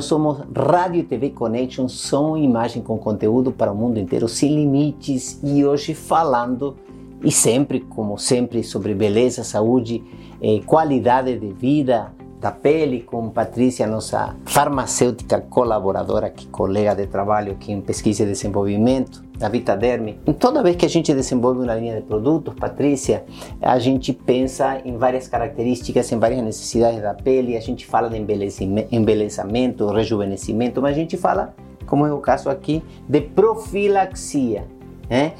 nós somos Rádio e TV Connection, som e imagem com conteúdo para o mundo inteiro, sem limites. E hoje falando, e sempre, como sempre, sobre beleza, saúde, eh, qualidade de vida, da pele com Patrícia, nossa farmacêutica colaboradora, aqui, colega de trabalho aqui em pesquisa e desenvolvimento da Vitaderme. Toda vez que a gente desenvolve uma linha de produtos, Patrícia, a gente pensa em várias características, em várias necessidades da pele, a gente fala de embelezamento, rejuvenescimento, mas a gente fala, como é o caso aqui, de profilaxia, né?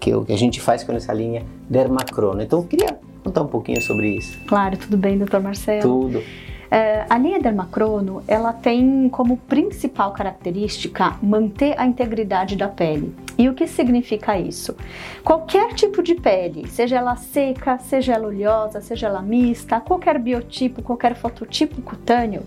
que é o que a gente faz com essa linha Dermacrono. Então, eu queria contar um pouquinho sobre isso. Claro, tudo bem, doutor Marcelo? Tudo. É, a linha Dermacrono, ela tem como principal característica manter a integridade da pele. E o que significa isso? Qualquer tipo de pele, seja ela seca, seja ela oleosa, seja ela mista, qualquer biotipo, qualquer fototipo cutâneo,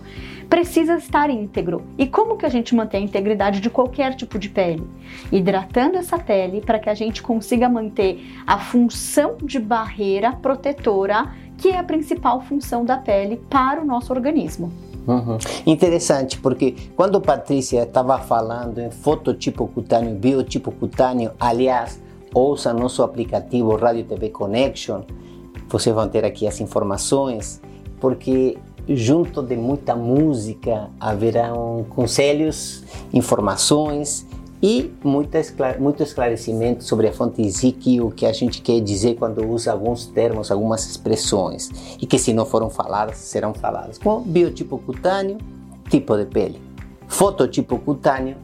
precisa estar íntegro. E como que a gente mantém a integridade de qualquer tipo de pele? Hidratando essa pele para que a gente consiga manter a função de barreira protetora, que é a principal função da pele para o nosso organismo. Uhum. Interessante, porque quando Patrícia estava falando em fototipo cutâneo, biotipo cutâneo, aliás, ouça nosso aplicativo Radio TV Connection, vocês vão ter aqui as informações, porque junto de muita música haverão conselhos, informações e muito esclarecimento sobre a fonte Ziki, o que a gente quer dizer quando usa alguns termos, algumas expressões, e que se não foram faladas, serão faladas, como biotipo cutâneo, tipo de pele, fototipo cutâneo,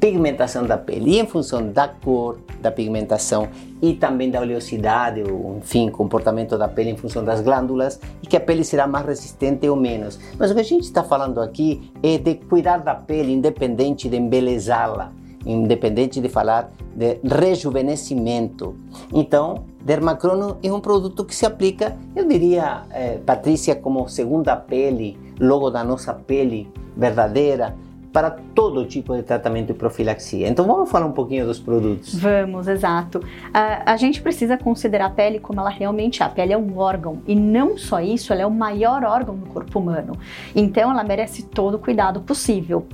pigmentação da pele, e em função da cor, da pigmentação e também da oleosidade, ou, enfim, comportamento da pele em função das glândulas, e que a pele será mais resistente ou menos. Mas o que a gente está falando aqui é de cuidar da pele, independente de embelezá-la independente de falar de rejuvenescimento. Então, Dermacrono é um produto que se aplica, eu diria, eh, Patrícia, como segunda pele, logo da nossa pele verdadeira, para todo tipo de tratamento e profilaxia. Então vamos falar um pouquinho dos produtos. Vamos, exato. A, a, gente precisa considerar a pele como ela realmente é. A pele é um órgão e não só isso, ela é o maior órgão do corpo humano. Então ela merece todo o cuidado possível.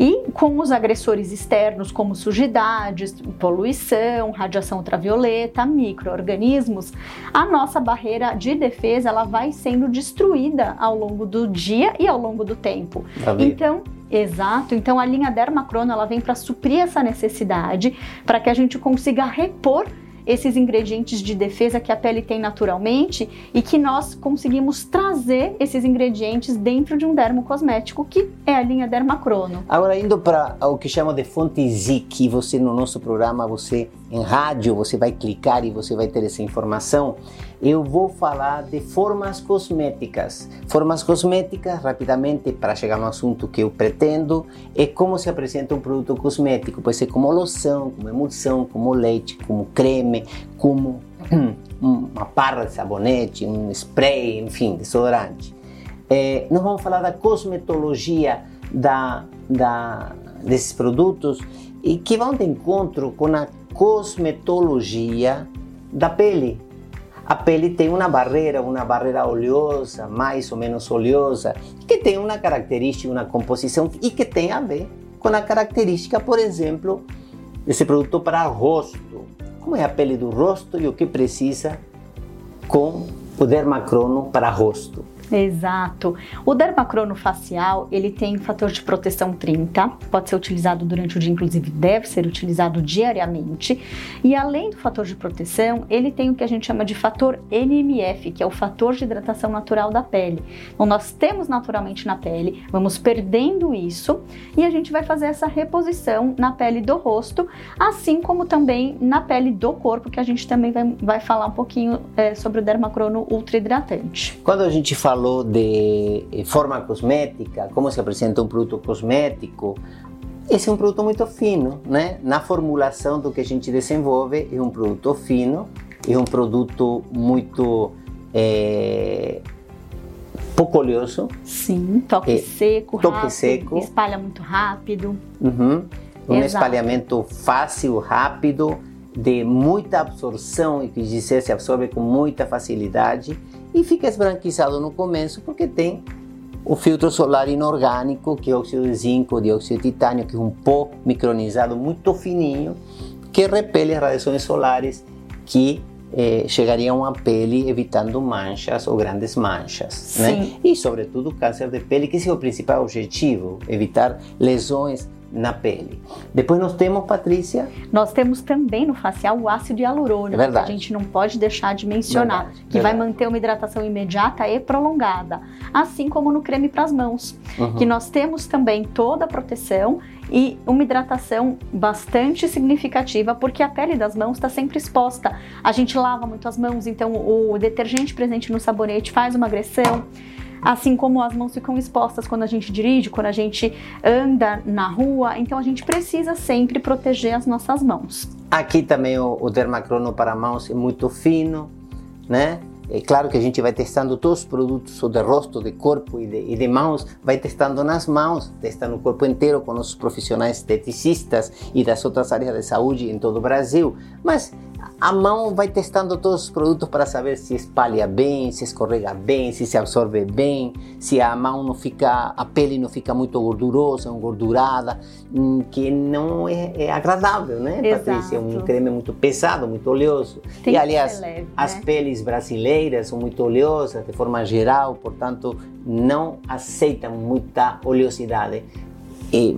E com os agressores externos como sujidades, poluição, radiação ultravioleta, microorganismos, a nossa barreira de defesa ela vai sendo destruída ao longo do dia e ao longo do tempo. Então Exato. Então a linha Dermacrono ela vem para suprir essa necessidade, para que a gente consiga repor esses ingredientes de defesa que a pele tem naturalmente e que nós conseguimos trazer esses ingredientes dentro de um dermocosmético que é a linha Dermacrono. Agora indo para o que chama de fonte ZIC, você no nosso programa, você em rádio, você vai clicar e você vai ter essa informação. Eu vou falar de formas cosméticas. Formas cosméticas, rapidamente, para chegar no assunto que eu pretendo, é como se apresenta um produto cosmético. Pode ser como loção, como emulsão, como leite, como creme, como uma barra de sabonete, um spray, enfim, desodorante. É, nós vamos falar da cosmetologia da, da, desses produtos e que vão de encontro com a cosmetologia da pele. A pele tem uma barreira, uma barreira oleosa, mais ou menos oleosa, que tem uma característica, uma composição e que tem a ver com a característica, por exemplo, desse produto para rosto. Como é a pele do rosto e o que precisa com o dermacrono para rosto. Exato. O dermacrono facial, ele tem fator de proteção 30, pode ser utilizado durante o dia, inclusive deve ser utilizado diariamente. E além do fator de proteção, ele tem o que a gente chama de fator NMF, que é o fator de hidratação natural da pele. Então nós temos naturalmente na pele, vamos perdendo isso e a gente vai fazer essa reposição na pele do rosto, assim como também na pele do corpo, que a gente também vai, vai falar um pouquinho é, sobre o dermacrono ultra hidratante. Quando a gente fala falou de eh, forma cosmética, como se apresenta um produto cosmético. Esse é um produto muito fino, né? Na formulação do que a gente desenvolve, é um produto fino, é um produto muito é, pouco oleoso. Sim, toque é, seco, toque rápido, seco. espalha muito rápido. Uhum. Um Exato. espalhamento fácil, rápido, de muita absorção, e que dizer, se absorve com muita facilidade e fica esbranquiçado no começo porque tem o filtro solar inorgânico, que é óxido de zinco, dióxido de titânio, que é um pó micronizado muito fininho, que repele as radiações solares que eh, chegariam à pele evitando manchas ou grandes manchas. Né? E, sobretudo, câncer de pele, que esse é o principal objetivo, evitar lesões na pele. Depois nós temos, Patrícia? Nós temos também no facial o ácido hialurônico, é que a gente não pode deixar de mencionar, verdade, que verdade. vai manter uma hidratação imediata e prolongada, assim como no creme para as mãos, uhum. que nós temos também toda a proteção e uma hidratação bastante significativa, porque a pele das mãos está sempre exposta. A gente lava muito as mãos, então o detergente presente no sabonete faz uma agressão assim como as mãos ficam expostas quando a gente dirige, quando a gente anda na rua, então a gente precisa sempre proteger as nossas mãos. Aqui também o, o dermacrono para mãos é muito fino, né? É claro que a gente vai testando todos os produtos de rosto, de corpo e de, e de mãos, vai testando nas mãos, testando o corpo inteiro com os profissionais esteticistas e das outras áreas de saúde em todo o Brasil. Mas a mão vai testando todos os produtos para saber se espalha bem, se escorrega bem, se se absorve bem, se a mão não fica, a pele não fica muito gordurosa, engordurada, hum, que não é, é agradável, né, Exato. Patrícia? É um creme muito pesado, muito oleoso. Tem e aliás, leve, as né? peles brasileiras são muito oleosas de forma geral, portanto, não aceitam muita oleosidade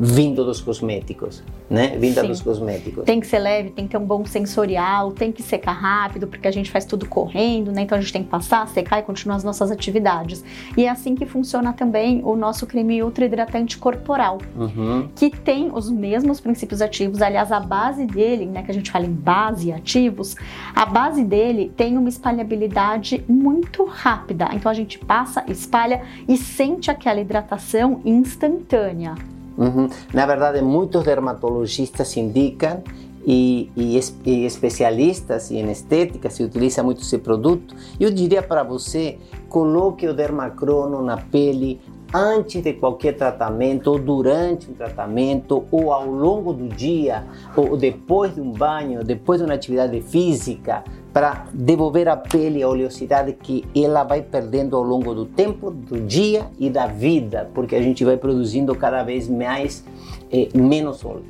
vindo dos cosméticos né? Vinda Sim. dos cosméticos. Tem que ser leve, tem que ter um bom sensorial, tem que secar rápido, porque a gente faz tudo correndo, né? Então a gente tem que passar, secar e continuar as nossas atividades. E é assim que funciona também o nosso creme ultra hidratante corporal, uhum. que tem os mesmos princípios ativos. Aliás, a base dele, né? Que a gente fala em base ativos, a base dele tem uma espalhabilidade muito rápida. Então a gente passa, espalha e sente aquela hidratação instantânea. Uhum. Na verdade, muitos dermatologistas indicam e, e, e, especialistas em estética se utiliza muito esse produto. Eu diria para você, coloque o dermacrono na pele antes de qualquer tratamento, ou durante um tratamento, ou ao longo do dia, ou depois de um banho, depois de uma atividade física, para devolver à pele a oleosidade que ela vai perdendo ao longo do tempo, do dia e da vida, porque a gente vai produzindo cada vez mais eh, menos óleo.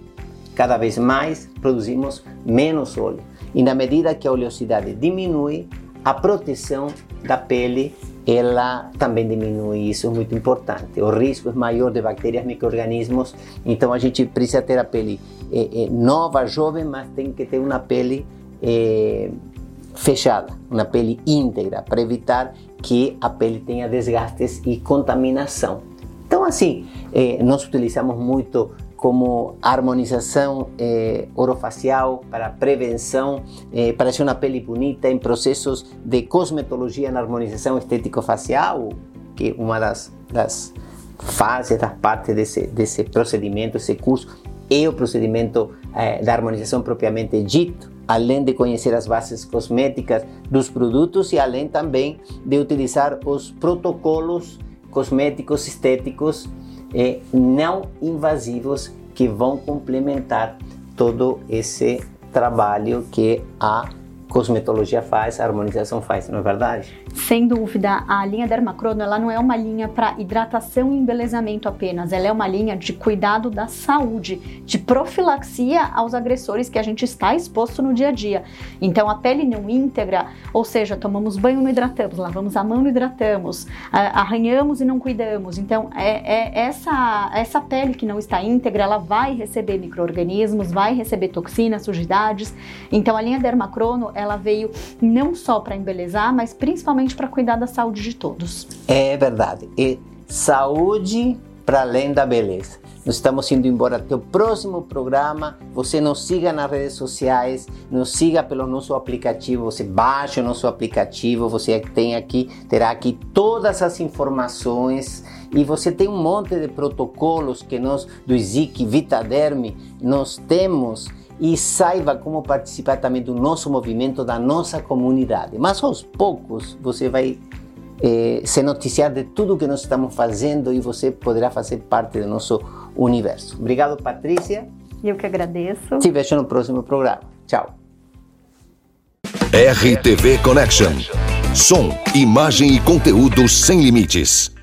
Cada vez mais produzimos menos óleo. E na medida que a oleosidade diminui, a proteção da pele ela também diminui, isso é muito importante. O risco é maior de bactérias, micro-organismos, então a gente precisa ter a pele é, é, nova, jovem, mas tem que ter uma pele é, fechada, uma pele íntegra, para evitar que a pele tenha desgastes e contaminação. Então, assim, nós utilizamos muito como harmonização eh, orofacial, para prevenção, eh, para ser uma pele bonita, em processos de cosmetologia na harmonização estético-facial, que é uma das, das fases, das partes desse, desse procedimento, esse curso, é o procedimento eh, da harmonização propriamente dito, além de conhecer as bases cosméticas dos produtos e além também de utilizar os protocolos cosméticos estéticos e não invasivos que vão complementar todo esse trabalho que a cosmetologia faz, a harmonização faz, não é verdade? Sem dúvida, a linha Dermacrono ela não é uma linha para hidratação e embelezamento apenas, ela é uma linha de cuidado da saúde, de profilaxia aos agressores que a gente está exposto no dia a dia. Então, a pele não íntegra, ou seja, tomamos banho não hidratamos, lavamos a mão não hidratamos, arranhamos e não cuidamos. Então, é, é essa, essa pele que não está íntegra, ela vai receber micro-organismos, vai receber toxinas, sujidades. Então, a linha Dermacrono, ela veio não só para embelezar, mas principalmente para cuidar da saúde de todos. É verdade. E saúde para além da beleza. Nós estamos indo embora até o próximo programa. Você nos siga nas redes sociais, nos siga pelo nosso aplicativo. Você baixa o nosso aplicativo, você tem aqui, terá aqui todas as informações e você tem um monte de protocolos que nós do ZIC Vitaderme nós temos e saiba como participar também do nosso movimento, da nossa comunidade. Mas aos poucos você vai eh, se noticiar de tudo que nós estamos fazendo e você poderá fazer parte do nosso universo. Obrigado, Patrícia. Eu que agradeço. Te vejo no próximo programa. Tchau. RTV Connection. Som, imagem e conteúdo sem limites.